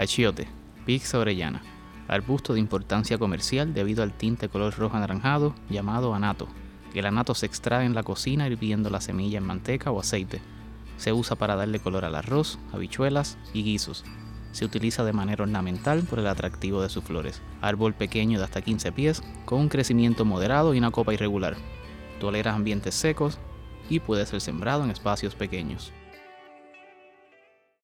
Achiote, Pix orellana, arbusto de importancia comercial debido al tinte color rojo anaranjado llamado anato. El anato se extrae en la cocina hirviendo la semilla en manteca o aceite. Se usa para darle color al arroz, habichuelas y guisos. Se utiliza de manera ornamental por el atractivo de sus flores. Árbol pequeño de hasta 15 pies, con un crecimiento moderado y una copa irregular. Tolera ambientes secos y puede ser sembrado en espacios pequeños.